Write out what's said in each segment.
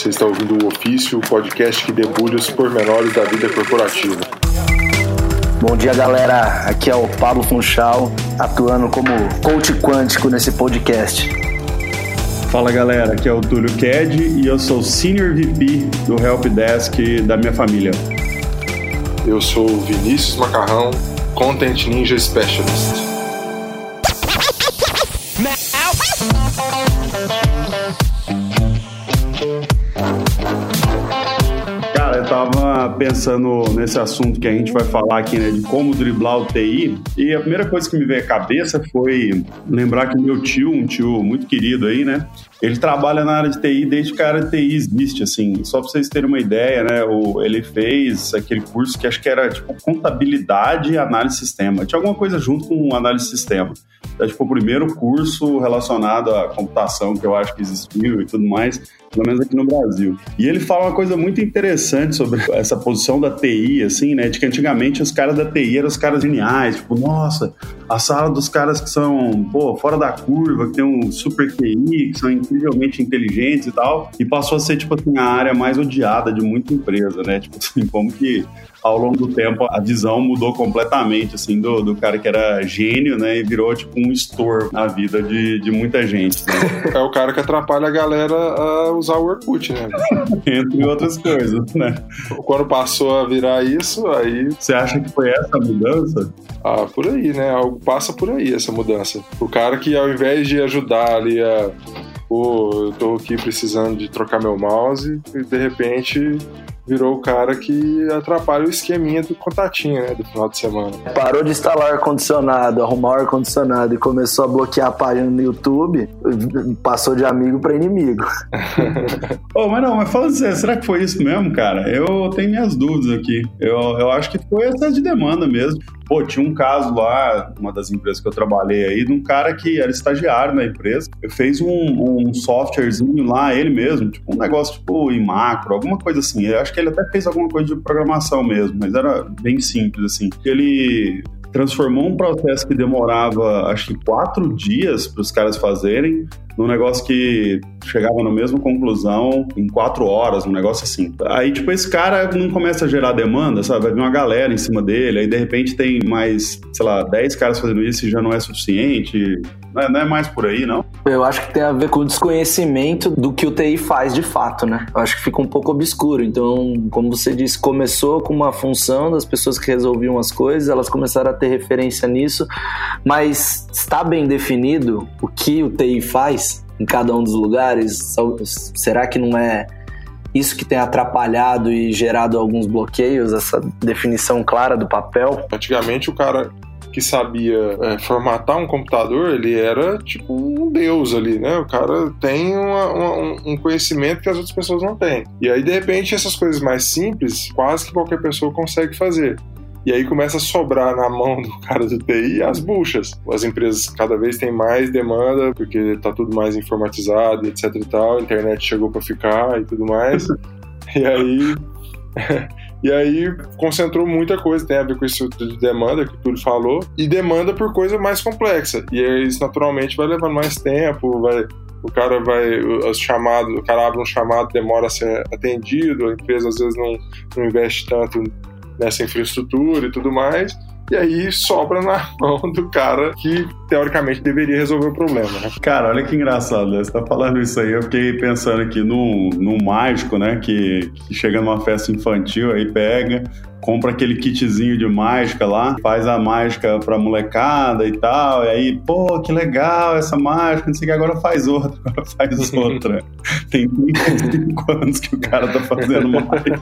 Você está ouvindo o Ofício, o podcast que debulha os pormenores da vida corporativa. Bom dia, galera. Aqui é o Pablo Funchal, atuando como coach quântico nesse podcast. Fala galera, aqui é o Túlio Ked e eu sou Senior VP do Help Desk da minha família. Eu sou Vinícius Macarrão, Content Ninja Specialist. Pensando nesse assunto que a gente vai falar aqui, né, de como driblar o TI, e a primeira coisa que me veio à cabeça foi lembrar que meu tio, um tio muito querido aí, né, ele trabalha na área de TI desde que a área de TI existe, assim. Só para vocês terem uma ideia, né? O, ele fez aquele curso que acho que era tipo contabilidade e análise de sistema. Tinha alguma coisa junto com análise de sistema. Então, tipo, o primeiro curso relacionado à computação que eu acho que existiu e tudo mais pelo menos aqui no Brasil. E ele fala uma coisa muito interessante sobre essa posição da TI, assim, né? De que antigamente os caras da TI eram os caras geniais, tipo, nossa, a sala dos caras que são, pô, fora da curva, que tem um super TI, que são incrivelmente inteligentes e tal, e passou a ser, tipo assim, a área mais odiada de muita empresa, né? Tipo assim, como que ao longo do tempo a visão mudou completamente, assim, do, do cara que era gênio, né, e virou, tipo, um estorvo na vida de, de muita gente. Né? É o cara que atrapalha a galera a usar o Orkut, né? Entre outras coisas, né? Quando passou a virar isso, aí... Você acha que foi essa a mudança? Ah, por aí, né? Algo passa por aí, essa mudança. O cara que, ao invés de ajudar ali a pô, eu tô aqui precisando de trocar meu mouse e de repente virou o cara que atrapalha o esqueminha do contatinho, né, do final de semana. Parou de instalar ar-condicionado, arrumar o ar-condicionado e começou a bloquear a página no YouTube, passou de amigo para inimigo. oh, mas não, mas falando sério, será que foi isso mesmo, cara? Eu tenho minhas dúvidas aqui. Eu, eu acho que foi essa de demanda mesmo. Pô, tinha um caso lá, uma das empresas que eu trabalhei aí, de um cara que era estagiário na empresa, fez um, um softwarezinho lá, ele mesmo, tipo um negócio tipo em macro, alguma coisa assim. Eu acho que ele até fez alguma coisa de programação mesmo, mas era bem simples assim. Ele transformou um processo que demorava acho que quatro dias para os caras fazerem num negócio que chegava na mesma conclusão em quatro horas, um negócio assim. Aí, tipo, esse cara não começa a gerar demanda, sabe? Vai vir uma galera em cima dele, aí de repente tem mais, sei lá, dez caras fazendo isso e já não é suficiente. Não é, não é, mais por aí, não? Eu acho que tem a ver com o desconhecimento do que o TI faz de fato, né? Eu acho que fica um pouco obscuro. Então, como você disse, começou com uma função das pessoas que resolviam as coisas, elas começaram a ter referência nisso, mas está bem definido o que o TI faz em cada um dos lugares? Será que não é isso que tem atrapalhado e gerado alguns bloqueios, essa definição clara do papel? Antigamente o cara que sabia é, formatar um computador, ele era tipo um deus ali, né? O cara tem uma, uma, um conhecimento que as outras pessoas não têm. E aí, de repente, essas coisas mais simples, quase que qualquer pessoa consegue fazer. E aí começa a sobrar na mão do cara do TI as buchas. As empresas cada vez têm mais demanda, porque está tudo mais informatizado, etc e tal. A internet chegou para ficar e tudo mais. e aí E aí concentrou muita coisa, tem a ver com isso de demanda que o falou, e demanda por coisa mais complexa. E isso naturalmente vai levando mais tempo, vai, o cara vai, os chamados, o cara abre um chamado, demora a ser atendido, a empresa às vezes não, não investe tanto nessa infraestrutura e tudo mais e aí sobra na mão do cara que teoricamente deveria resolver o problema, né? Cara, olha que engraçado, né? Você tá falando isso aí, eu fiquei pensando aqui num, num mágico, né? Que, que chega numa festa infantil, aí pega, compra aquele kitzinho de mágica lá, faz a mágica pra molecada e tal, e aí, pô, que legal essa mágica, não sei o que, agora faz outra, agora faz outra. Tem 35 anos que o cara tá fazendo mágica.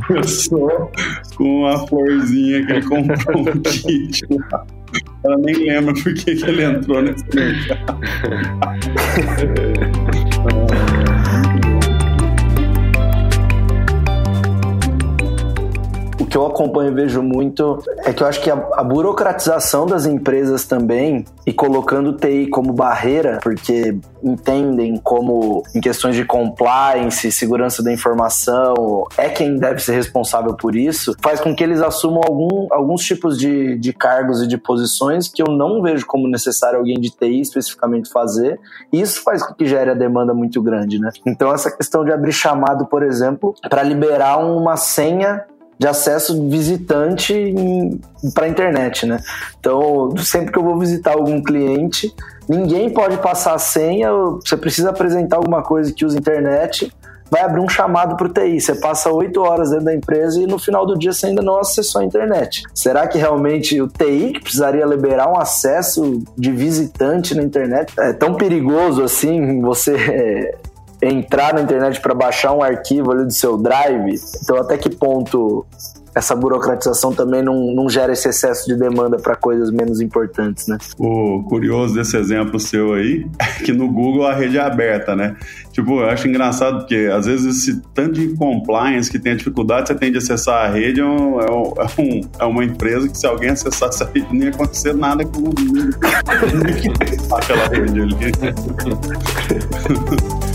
Começou com uma florzinha que ele comprou um kit lá. Ela nem lembra por que, ele entrou nesse mercado. que eu acompanho e vejo muito é que eu acho que a, a burocratização das empresas também e colocando TI como barreira, porque entendem como em questões de compliance, segurança da informação, é quem deve ser responsável por isso, faz com que eles assumam algum, alguns tipos de, de cargos e de posições que eu não vejo como necessário alguém de TI especificamente fazer, e isso faz com que gere a demanda muito grande, né? Então essa questão de abrir chamado, por exemplo, para liberar uma senha de acesso visitante para a internet, né? Então, sempre que eu vou visitar algum cliente, ninguém pode passar a senha, você precisa apresentar alguma coisa que usa internet, vai abrir um chamado para o TI. Você passa oito horas dentro da empresa e no final do dia você ainda não acessou a internet. Será que realmente o TI que precisaria liberar um acesso de visitante na internet é tão perigoso assim você entrar na internet para baixar um arquivo ali do seu drive. Então, até que ponto essa burocratização também não, não gera esse excesso de demanda para coisas menos importantes, né? O curioso desse exemplo seu aí é que no Google a rede é aberta, né? Tipo, eu acho engraçado porque às vezes esse tanto de compliance que tem a dificuldade, você tem de acessar a rede, é, um, é, um, é uma empresa que se alguém acessasse a rede não ia acontecer nada com o aquela rede ali.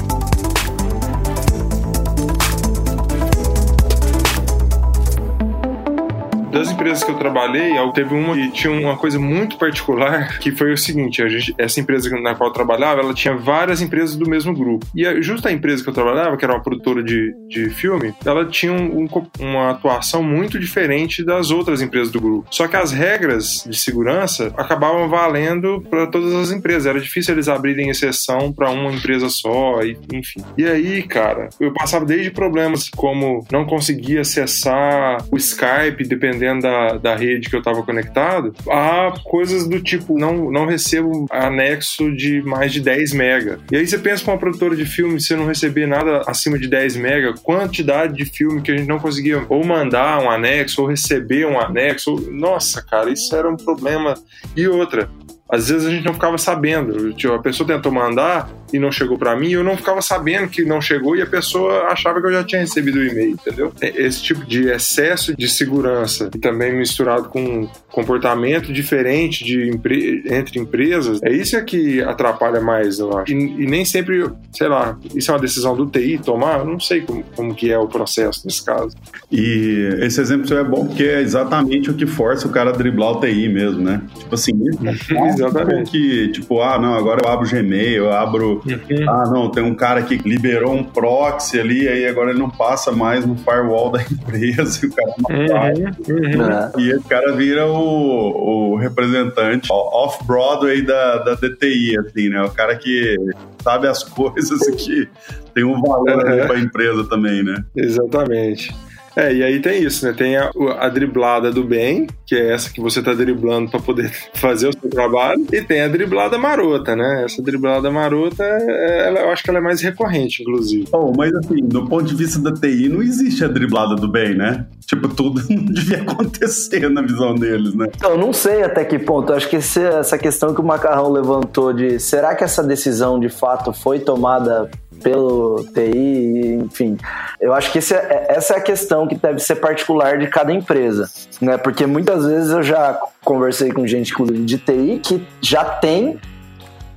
das empresas que eu trabalhei, teve uma que tinha uma coisa muito particular, que foi o seguinte, gente, essa empresa na qual eu trabalhava, ela tinha várias empresas do mesmo grupo. E a, justo a empresa que eu trabalhava, que era uma produtora de, de filme, ela tinha um, uma atuação muito diferente das outras empresas do grupo. Só que as regras de segurança acabavam valendo para todas as empresas. Era difícil eles abrirem exceção para uma empresa só, e, enfim. E aí, cara, eu passava desde problemas como não conseguir acessar o Skype, dependendo dependendo da, da rede que eu estava conectado, há coisas do tipo, não, não recebo anexo de mais de 10 mega. E aí você pensa para uma produtora de filme, se não receber nada acima de 10 mega, quantidade de filme que a gente não conseguia ou mandar um anexo, ou receber um anexo. Ou... Nossa, cara, isso era um problema. E outra, às vezes a gente não ficava sabendo. Tipo, a pessoa tentou mandar e não chegou para mim, eu não ficava sabendo que não chegou e a pessoa achava que eu já tinha recebido o e-mail, entendeu? Esse tipo de excesso de segurança e também misturado com comportamento diferente de empre entre empresas, é isso que atrapalha mais, eu acho. E, e, nem sempre, sei lá, isso é uma decisão do TI tomar, eu não sei como, como que é o processo nesse caso. E esse exemplo é bom porque é exatamente o que força o cara a driblar o TI mesmo, né? Tipo assim, Exatamente. Que, tipo, ah, não, agora eu abro Gmail, eu abro. Uhum. Ah, não, tem um cara que liberou um proxy ali, aí agora ele não passa mais no firewall da empresa e o cara não uhum. Uhum. E esse cara vira o, o representante off-Broadway da, da DTI, assim, né? O cara que sabe as coisas que tem um valor uhum. para a empresa também, né? Exatamente. É, e aí tem isso, né? Tem a, a driblada do bem, que é essa que você tá driblando para poder fazer o seu trabalho, e tem a driblada marota, né? Essa driblada marota, é, ela, eu acho que ela é mais recorrente, inclusive. Oh, mas assim, do ponto de vista da TI, não existe a driblada do bem, né? Tipo, tudo não devia acontecer na visão deles, né? Eu não sei até que ponto. Eu acho que essa questão que o Macarrão levantou de será que essa decisão de fato foi tomada pelo TI, enfim. Eu acho que é, essa é a questão que deve ser particular de cada empresa, né? Porque muitas vezes eu já conversei com gente de TI que já tem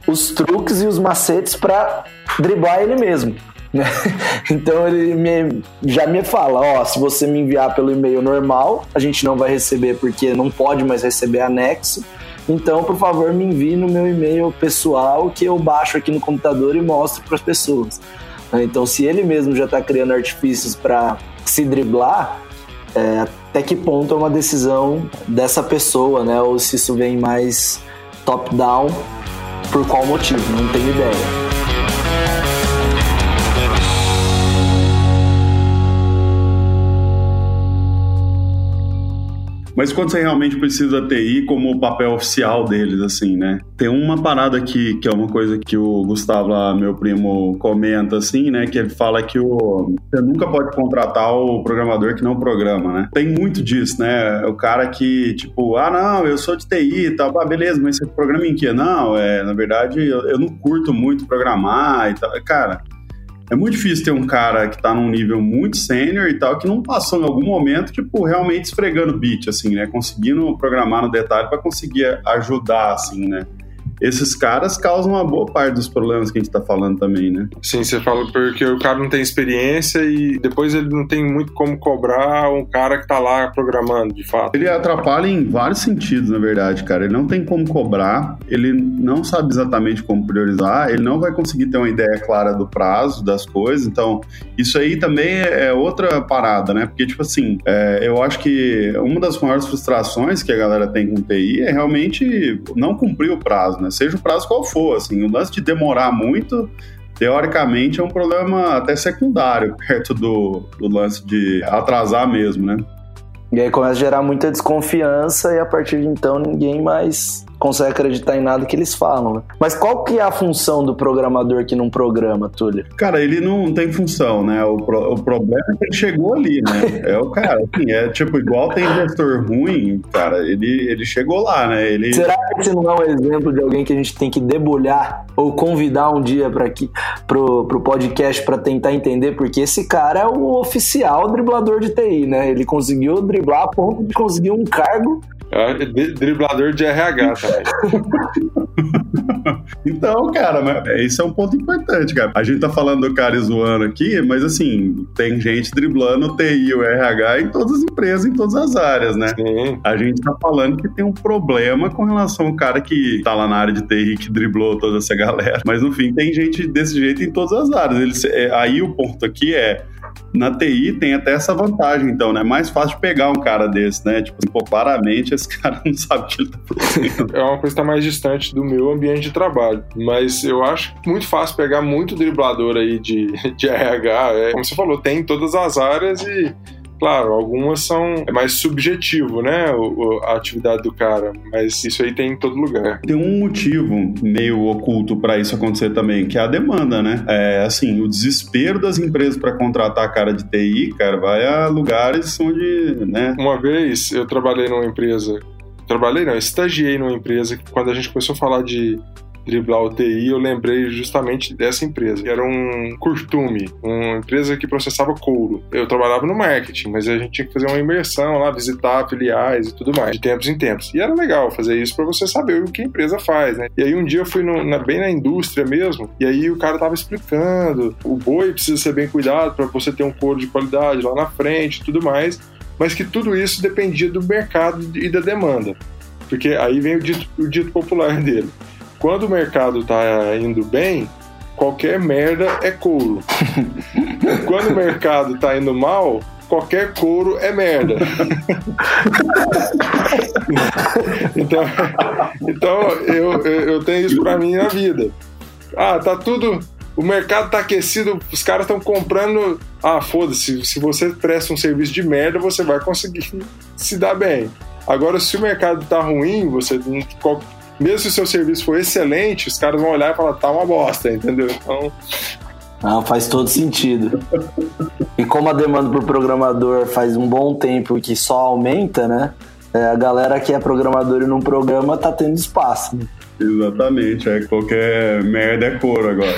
os truques e os macetes para driblar ele mesmo. Né? Então ele me, já me fala, ó, se você me enviar pelo e-mail normal, a gente não vai receber porque não pode mais receber anexo. Então, por favor, me envie no meu e-mail pessoal que eu baixo aqui no computador e mostro para as pessoas. Né? Então, se ele mesmo já está criando artifícios para se driblar, é, até que ponto é uma decisão dessa pessoa, né? Ou se isso vem mais top-down, por qual motivo? Não tenho ideia. Mas quando você realmente precisa TI como o papel oficial deles, assim, né? Tem uma parada aqui que é uma coisa que o Gustavo, lá, meu primo, comenta, assim, né? Que ele fala que o, você nunca pode contratar o programador que não programa, né? Tem muito disso, né? O cara que, tipo, ah, não, eu sou de TI e tal, ah, beleza, mas você programa em quê? Não, é, na verdade, eu, eu não curto muito programar e tal. Cara, É muito difícil ter um cara que tá num nível muito sênior e tal, que não passou em algum momento, tipo, realmente esfregando beat, assim, né? Conseguindo programar no detalhe para conseguir ajudar, assim, né? Esses caras causam uma boa parte dos problemas que a gente está falando também, né? Sim, você fala porque o cara não tem experiência e depois ele não tem muito como cobrar um cara que está lá programando, de fato. Ele atrapalha em vários sentidos, na verdade, cara. Ele não tem como cobrar, ele não sabe exatamente como priorizar, ele não vai conseguir ter uma ideia clara do prazo das coisas. Então, isso aí também é outra parada, né? Porque, tipo assim, é, eu acho que uma das maiores frustrações que a galera tem com TI é realmente não cumprir o prazo, né? Né? Seja o prazo qual for, assim, o lance de demorar muito, teoricamente é um problema até secundário perto do, do lance de atrasar mesmo, né? E aí começa a gerar muita desconfiança e a partir de então ninguém mais consegue acreditar em nada que eles falam. Né? Mas qual que é a função do programador que não programa, Túlio? Cara, ele não tem função, né? O, pro, o problema é que ele chegou ali, né? É o cara, assim, é tipo, igual tem gestor ruim, cara, ele, ele chegou lá, né? Ele... Será que esse não é um exemplo de alguém que a gente tem que debulhar ou convidar um dia para aqui pro, pro podcast para tentar entender? Porque esse cara é o oficial driblador de TI, né? Ele conseguiu driblar a ponto de conseguir um cargo driblador de RH também. então, cara, isso é um ponto importante, cara. A gente tá falando do cara zoando aqui, mas assim, tem gente driblando o TI e o RH em todas as empresas, em todas as áreas, né? Sim. A gente tá falando que tem um problema com relação ao cara que tá lá na área de TI que driblou toda essa galera. Mas no fim, tem gente desse jeito em todas as áreas. Eles, é, aí o ponto aqui é na TI tem até essa vantagem, então, né? É mais fácil pegar um cara desse, né? Tipo, pô, claramente esse cara não sabe o que ele tá fazendo. É uma coisa que tá mais distante do meu ambiente de trabalho. Mas eu acho muito fácil pegar muito driblador aí de, de RH. É, como você falou, tem em todas as áreas e Claro, algumas são é mais subjetivo, né? a atividade do cara, mas isso aí tem em todo lugar. Tem um motivo meio oculto para isso acontecer também, que é a demanda, né? É assim, o desespero das empresas para contratar cara de TI, cara, vai a lugares onde, né? Uma vez eu trabalhei numa empresa trabalhei, não, estagiei numa empresa que quando a gente começou a falar de driblar o TI, eu lembrei justamente dessa empresa. Que era um curtume, uma empresa que processava couro. Eu trabalhava no marketing, mas a gente tinha que fazer uma imersão lá, visitar filiais e tudo mais, de tempos em tempos. E era legal fazer isso para você saber o que a empresa faz, né? E aí um dia eu fui no, na, bem na indústria mesmo, e aí o cara tava explicando: o boi precisa ser bem cuidado para você ter um couro de qualidade lá na frente tudo mais, mas que tudo isso dependia do mercado e da demanda. Porque aí vem o dito, o dito popular dele quando o mercado tá indo bem, qualquer merda é couro. Quando o mercado tá indo mal, qualquer couro é merda. então, então eu, eu tenho isso para mim na vida. Ah, tá tudo. O mercado tá aquecido, os caras estão comprando. Ah, foda-se, se você presta um serviço de merda, você vai conseguir se dar bem. Agora, se o mercado tá ruim, você mesmo se o seu serviço for excelente, os caras vão olhar e falar, tá uma bosta, entendeu? Então. Ah, faz todo sentido. e como a demanda por programador faz um bom tempo que só aumenta, né? É, a galera que é programador e não programa tá tendo espaço. Né? Exatamente, é qualquer merda é couro agora.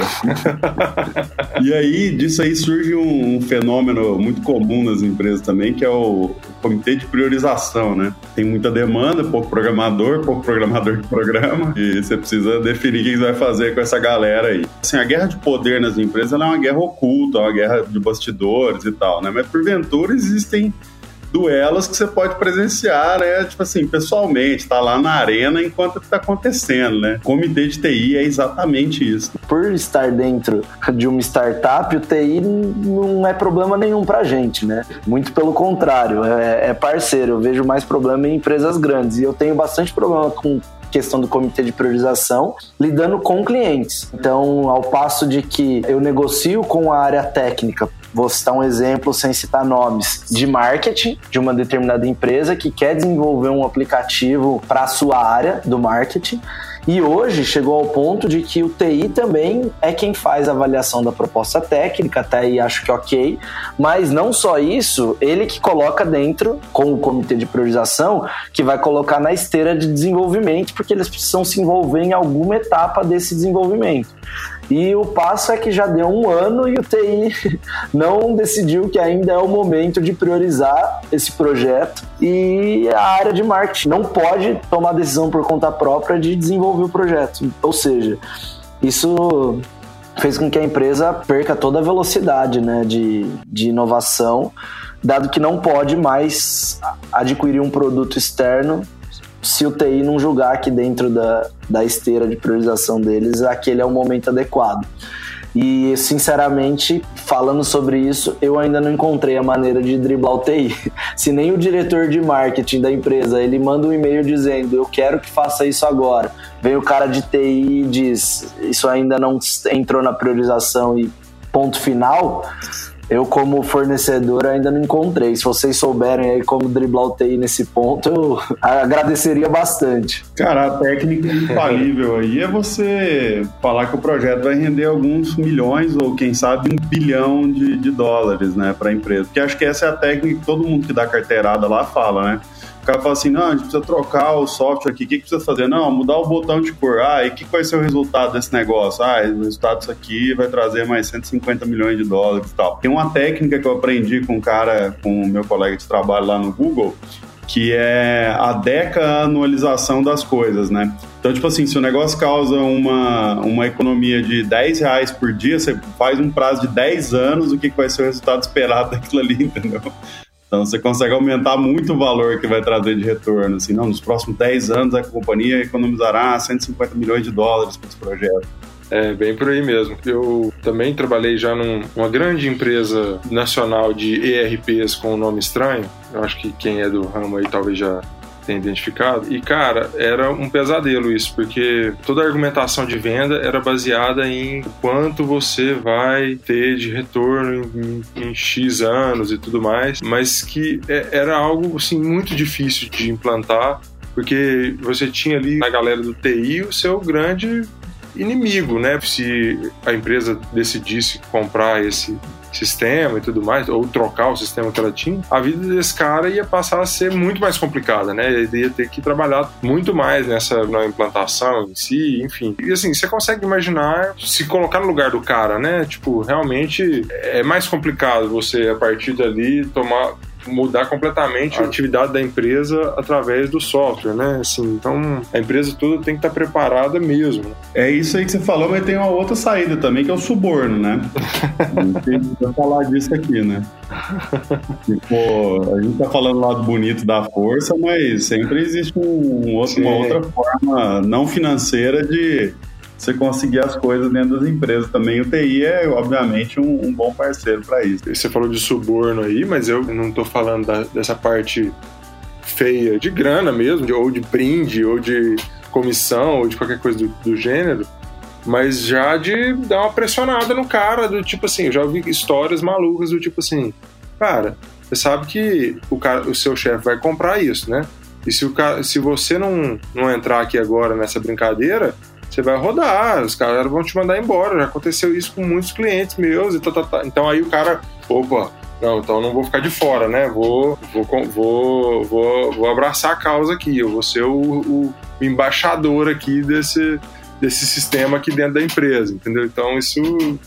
e aí, disso aí surge um, um, fenômeno muito comum nas empresas também, que é o comitê de priorização, né? Tem muita demanda, pouco programador, pouco programador de programa, e você precisa definir o que vai fazer com essa galera aí. Assim, a guerra de poder nas empresas é uma guerra oculta, é uma guerra de bastidores e tal, né? Mas porventura existem duelos que você pode presenciar, né? Tipo assim, pessoalmente, tá lá na arena enquanto tá acontecendo, né? Comitê de TI é exatamente isso. Por estar dentro de uma startup, o TI não é problema nenhum pra gente, né? Muito pelo contrário, é, é parceiro. Eu vejo mais problema em empresas grandes e eu tenho bastante problema com questão do comitê de priorização, lidando com clientes. Então, ao passo de que eu negocio com a área técnica Vou citar um exemplo sem citar nomes de marketing de uma determinada empresa que quer desenvolver um aplicativo para a sua área do marketing. E hoje chegou ao ponto de que o TI também é quem faz a avaliação da proposta técnica, até aí acho que ok, mas não só isso, ele que coloca dentro, com o comitê de priorização, que vai colocar na esteira de desenvolvimento, porque eles precisam se envolver em alguma etapa desse desenvolvimento. E o passo é que já deu um ano e o TI não decidiu que ainda é o momento de priorizar esse projeto e a área de marketing não pode tomar decisão por conta própria de desenvolver o projeto. Ou seja, isso fez com que a empresa perca toda a velocidade né, de, de inovação, dado que não pode mais adquirir um produto externo se o TI não julgar que dentro da, da esteira de priorização deles aquele é o momento adequado. E, sinceramente, falando sobre isso, eu ainda não encontrei a maneira de driblar o TI. Se nem o diretor de marketing da empresa ele manda um e-mail dizendo eu quero que faça isso agora, vem o cara de TI e diz isso ainda não entrou na priorização e ponto final eu, como fornecedor, ainda não encontrei. Se vocês souberem aí como driblar o TI nesse ponto, eu agradeceria bastante. Cara, a técnica infalível aí é você falar que o projeto vai render alguns milhões ou, quem sabe, um bilhão de, de dólares né, para a empresa. Porque acho que essa é a técnica que todo mundo que dá carteirada lá fala, né? O cara fala assim, não, a gente precisa trocar o software aqui, o que, que precisa fazer? Não, mudar o botão de cor. Ah, e o que, que vai ser o resultado desse negócio? Ah, o resultado disso aqui vai trazer mais 150 milhões de dólares e tal. Tem uma técnica que eu aprendi com um cara, com o meu colega de trabalho lá no Google, que é a deca anualização das coisas, né? Então, tipo assim, se o negócio causa uma, uma economia de 10 reais por dia, você faz um prazo de 10 anos, o que, que vai ser o resultado esperado daquilo ali, entendeu? Então você consegue aumentar muito o valor que vai trazer de retorno. Assim, não, nos próximos 10 anos a companhia economizará 150 milhões de dólares para esse projeto. É, bem por aí mesmo. Eu também trabalhei já num, numa grande empresa nacional de ERPs com um nome estranho. Eu acho que quem é do ramo aí talvez já tem identificado. E, cara, era um pesadelo isso, porque toda a argumentação de venda era baseada em quanto você vai ter de retorno em, em X anos e tudo mais, mas que é, era algo, assim, muito difícil de implantar, porque você tinha ali na galera do TI o seu grande inimigo, né? Se a empresa decidisse comprar esse sistema e tudo mais, ou trocar o sistema que ela tinha, a vida desse cara ia passar a ser muito mais complicada, né? Ele ia ter que trabalhar muito mais nessa na implantação em si, enfim. E assim, você consegue imaginar se colocar no lugar do cara, né? Tipo, realmente é mais complicado você a partir dali tomar mudar completamente a atividade da empresa através do software, né? Assim, então a empresa toda tem que estar preparada mesmo. É isso aí que você falou, mas tem uma outra saída também que é o suborno, né? gente vai falar disso aqui, né? Tipo, a gente tá falando do lado bonito da força, mas sempre existe um outro, uma outra forma não financeira de você conseguir as coisas dentro das empresas também. O TI é, obviamente, um, um bom parceiro para isso. Você falou de suborno aí, mas eu não estou falando da, dessa parte feia de grana mesmo, de, ou de brinde, ou de comissão, ou de qualquer coisa do, do gênero mas já de dar uma pressionada no cara, do tipo assim, eu já ouvi histórias malucas do tipo assim, cara, você sabe que o, cara, o seu chefe vai comprar isso, né? E se, o cara, se você não, não entrar aqui agora nessa brincadeira, você vai rodar, os caras vão te mandar embora. Já aconteceu isso com muitos clientes meus e tá, tá, tá. Então aí o cara, opa, não, então não vou ficar de fora, né? Vou, vou, vou, vou, vou abraçar a causa aqui. Eu vou ser o, o embaixador aqui desse, desse sistema aqui dentro da empresa, entendeu? Então isso,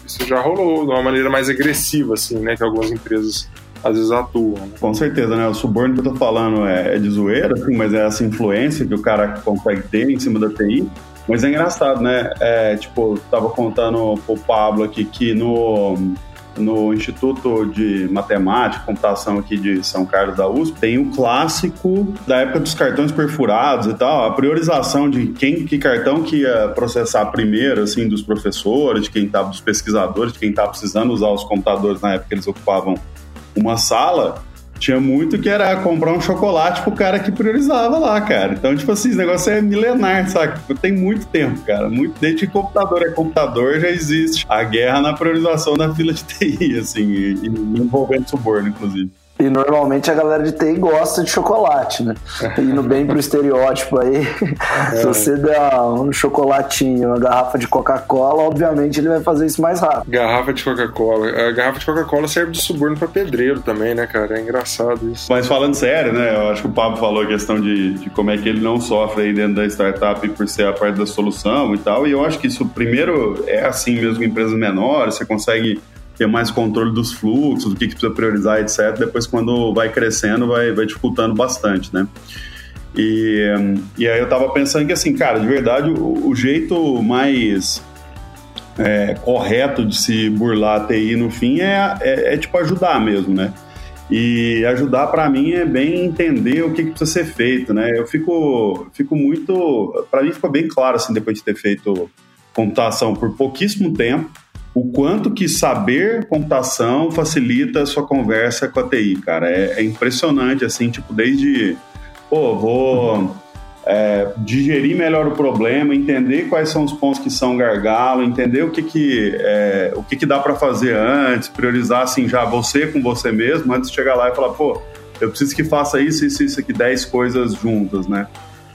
isso já rolou de uma maneira mais agressiva, assim, né? Que algumas empresas às vezes atuam. Né? Com certeza, né? O suborno que eu tô falando é, é de zoeira, assim, mas é essa influência que o cara consegue ter em cima da TI. Mas é engraçado, né? É, tipo, tava contando pro Pablo aqui que no, no Instituto de Matemática e Computação aqui de São Carlos da USP, tem o clássico da época dos cartões perfurados e tal, a priorização de quem que cartão que ia processar primeiro, assim, dos professores, de quem tava, dos pesquisadores, de quem estava precisando usar os computadores na época que eles ocupavam uma sala tinha muito que era comprar um chocolate pro cara que priorizava lá, cara. Então, tipo assim, esse negócio é milenar, saca? Tem muito tempo, cara. Muito, desde que computador é computador, já existe a guerra na priorização da fila de TI, assim, e, e envolvendo suborno, inclusive. E normalmente a galera de TI gosta de chocolate, né? Indo bem pro estereótipo aí, é. se você der um chocolatinho, uma garrafa de Coca-Cola, obviamente ele vai fazer isso mais rápido. Garrafa de Coca-Cola. A garrafa de Coca-Cola serve de suborno para pedreiro também, né, cara? É engraçado isso. Mas falando sério, né? Eu acho que o Pablo falou a questão de, de como é que ele não sofre aí dentro da startup por ser a parte da solução e tal. E eu acho que isso, primeiro, é assim mesmo em empresas menores, você consegue ter mais controle dos fluxos, do que, que precisa priorizar, etc. Depois, quando vai crescendo, vai, vai dificultando bastante, né? E, e aí eu tava pensando que, assim, cara, de verdade, o, o jeito mais é, correto de se burlar a TI no fim é, é, é tipo ajudar mesmo, né? E ajudar para mim é bem entender o que, que, precisa ser feito, né? Eu fico, fico muito. Para mim ficou bem claro, assim, depois de ter feito computação por pouquíssimo tempo, o quanto que saber computação facilita a sua conversa com a TI, cara. É, é impressionante, assim, tipo, desde, pô, vou é, digerir melhor o problema, entender quais são os pontos que são gargalo, entender o que que, é, o que, que dá para fazer antes, priorizar, assim, já você com você mesmo, antes de chegar lá e falar, pô, eu preciso que faça isso, isso, isso aqui, 10 coisas juntas, né?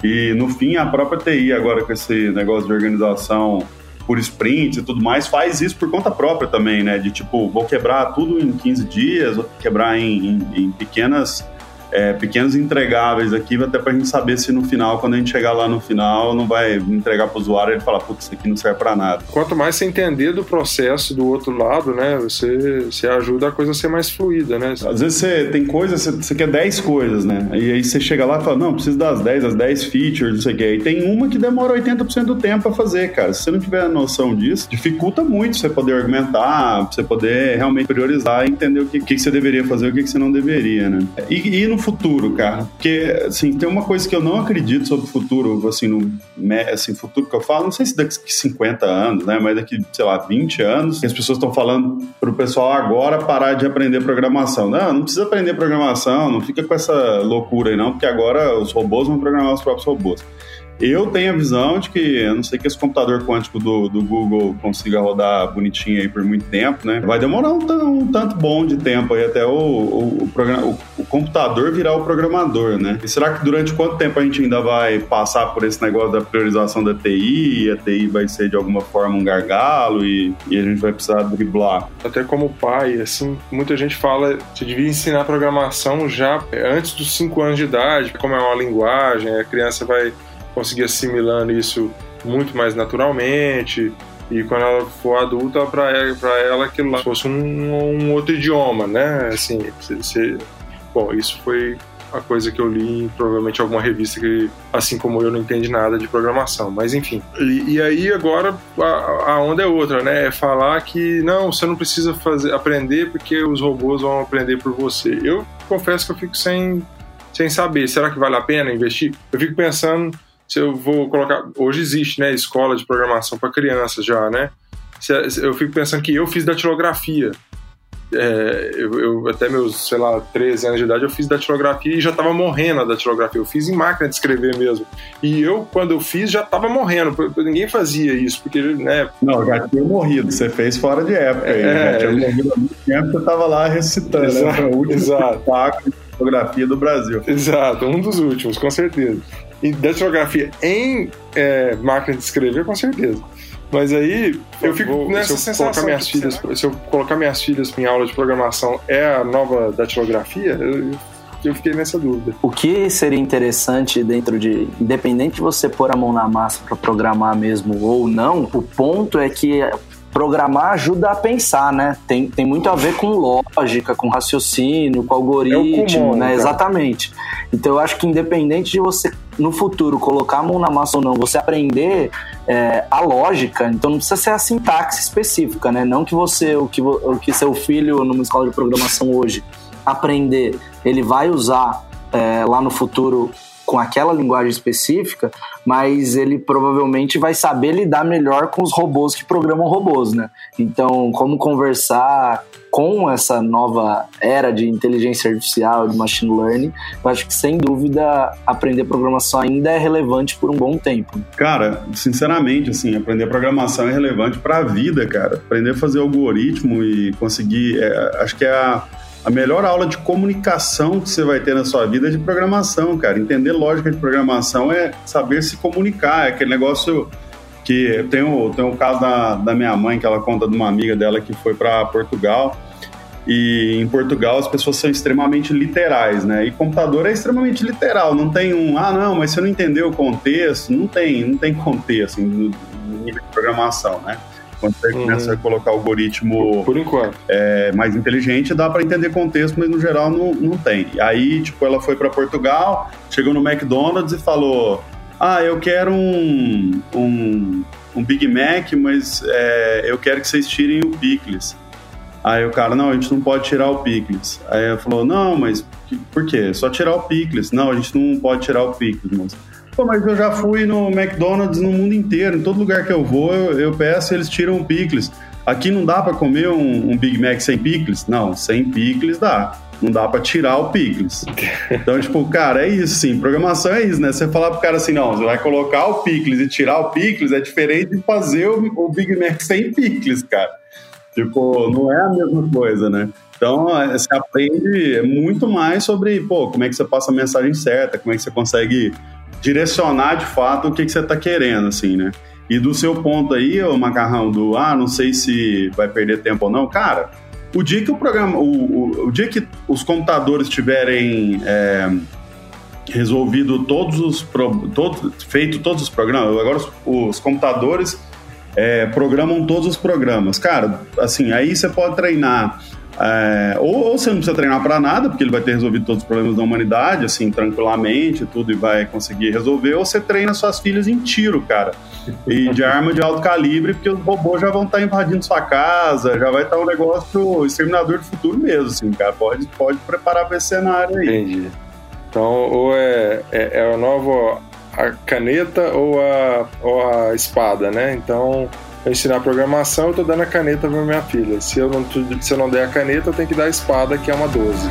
E no fim, a própria TI, agora com esse negócio de organização por sprint e tudo mais, faz isso por conta própria também, né? De tipo, vou quebrar tudo em 15 dias, vou quebrar em, em, em pequenas é, pequenos entregáveis aqui, até para a gente saber se no final, quando a gente chegar lá no final, não vai entregar para o usuário e ele falar, putz, isso aqui não serve para nada. Quanto mais você entender do processo do outro lado, né, você, você ajuda a coisa a ser mais fluida, né? Às vezes você tem coisas, você, você quer 10 coisas, né? E aí você chega lá e fala, não, preciso das 10, as 10 features, não sei o quê. E tem uma que demora 80% do tempo para fazer, cara. Se você não tiver noção disso, dificulta muito você poder argumentar, você poder realmente priorizar e entender o que, que você deveria fazer e o que, que você não deveria, né? E, e no futuro, cara. Porque, assim, tem uma coisa que eu não acredito sobre o futuro, assim, no assim, futuro que eu falo, não sei se daqui 50 anos, né? Mas daqui, sei lá, 20 anos, as pessoas estão falando pro pessoal agora parar de aprender programação. Não, não precisa aprender programação, não fica com essa loucura aí, não, porque agora os robôs vão programar os próprios robôs. Eu tenho a visão de que, a não sei que esse computador quântico do, do Google consiga rodar bonitinho aí por muito tempo, né? Vai demorar um, um tanto bom de tempo aí até o, o, o, programa, o, o, computador virar o programador, né? E será que durante quanto tempo a gente ainda vai passar por esse negócio da priorização da TI e a TI vai ser de alguma forma um gargalo e, e a gente vai precisar driblar? Até como pai, assim, muita gente fala que devia ensinar programação já antes dos 5 anos de idade, como é uma linguagem, a criança vai conseguir assimilando isso muito mais naturalmente. E quando ela for adulta, para ela aquilo lá fosse um, um, outro idioma, né? Assim, se, se, bom, isso foi a coisa que eu li em provavelmente alguma revista que, assim como eu, não entende nada de programação. Mas enfim. E, e aí agora a, a, onda é outra, né? É falar que não, você não precisa fazer, aprender porque os robôs vão aprender por você. Eu confesso que eu fico sem, sem saber. Será que vale a pena investir? Eu fico pensando se eu vou colocar. Hoje existe, né? Escola de programação para crianças já, né? Eu fico pensando que eu fiz datilografia. É, eu, eu, até meus, sei lá, 13 anos de idade, eu fiz datilografia e já tava morrendo a datilografia. Eu fiz em máquina de escrever mesmo. E eu, quando eu fiz, já tava morrendo. Ninguém fazia isso, porque, né? Não, já tinha morrido. Você fez fora de época. É, já tinha morrido há muito tempo, você tava lá recitando. Né? Exato, né? Foi o exato. de fotografia do Brasil. Exato, um dos últimos, com certeza em datilografia em é, máquina de escrever, com certeza. Mas aí eu fico vou, nessa se eu sensação. Colocar minhas filhas, se eu colocar minhas filhas em aula de programação é a nova datilografia, eu, eu fiquei nessa dúvida. O que seria interessante dentro de, independente de você pôr a mão na massa para programar mesmo ou não, o ponto é que programar ajuda a pensar, né? Tem, tem muito a ver com lógica, com raciocínio, com algoritmo, é comum, né? Cara. Exatamente. Então eu acho que independente de você no futuro colocar a mão na massa ou não, você aprender é, a lógica, então não precisa ser a sintaxe específica, né? Não que você, o que, o que seu filho numa escola de programação hoje aprender, ele vai usar é, lá no futuro com aquela linguagem específica, mas ele provavelmente vai saber lidar melhor com os robôs que programam robôs, né? Então, como conversar com essa nova era de inteligência artificial, de machine learning, eu acho que sem dúvida aprender programação ainda é relevante por um bom tempo. Cara, sinceramente, assim, aprender programação é relevante para a vida, cara. Aprender a fazer algoritmo e conseguir, é, acho que é a a melhor aula de comunicação que você vai ter na sua vida é de programação, cara. Entender lógica de programação é saber se comunicar, é aquele negócio que tem o, tem o caso da, da minha mãe, que ela conta de uma amiga dela que foi para Portugal. E em Portugal as pessoas são extremamente literais, né? E computador é extremamente literal, não tem um, ah, não, mas você não entendeu o contexto, não tem, não tem contexto assim, no nível de programação, né? Quando você uhum. começa a colocar algoritmo Por. É, mais inteligente, dá para entender contexto, mas no geral não, não tem. Aí, tipo, ela foi para Portugal, chegou no McDonald's e falou: Ah, eu quero um, um, um Big Mac, mas é, eu quero que vocês tirem o picles. Aí o cara, não, a gente não pode tirar o picles. Aí ela falou, não, mas por quê? Só tirar o picles. Não, a gente não pode tirar o picles, moça. Pô, mas eu já fui no McDonald's no mundo inteiro, em todo lugar que eu vou, eu, eu peço eles tiram o picles. Aqui não dá para comer um, um, Big Mac sem picles? Não, sem picles dá. Não dá para tirar o picles. Então, tipo, cara, é isso sim. Programação é isso, né? Você falar pro cara assim, não, você vai colocar o picles e tirar o picles é diferente de fazer o, o Big Mac sem picles, cara. Tipo, não é a mesma coisa, né? Então, é, você aprende muito mais sobre, pô, como é que você passa a mensagem certa, como é que você consegue direcionar de fato o que, que você está querendo, assim, né? E do seu ponto aí, o macarrão do ah, não sei se vai perder tempo ou não, cara, o dia que o programa, o, o, o dia que os computadores tiverem é, resolvido todos os todo, feito todos os programas, agora os, os computadores é, programam todos os programas, cara, assim, aí você pode treinar é, ou, ou, você não precisa treinar para nada, porque ele vai ter resolvido todos os problemas da humanidade, assim, tranquilamente, tudo, e vai conseguir resolver, ou você treina suas filhas em tiro, cara. E de arma de alto calibre, porque os robôs já vão estar tá invadindo sua casa, já vai estar tá um negócio exterminador do futuro mesmo, assim, cara. Pode, pode preparar para esse cenário aí. Entendi. Então, ou é, é, é a nova a caneta ou a, ou a espada, né? Então para ensinar programação, eu tô dando a caneta para minha filha. Se eu, não, se eu não der a caneta, eu tenho que dar a espada, que é uma 12.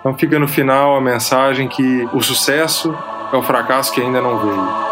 Então fica no final a mensagem que o sucesso é o fracasso que ainda não veio.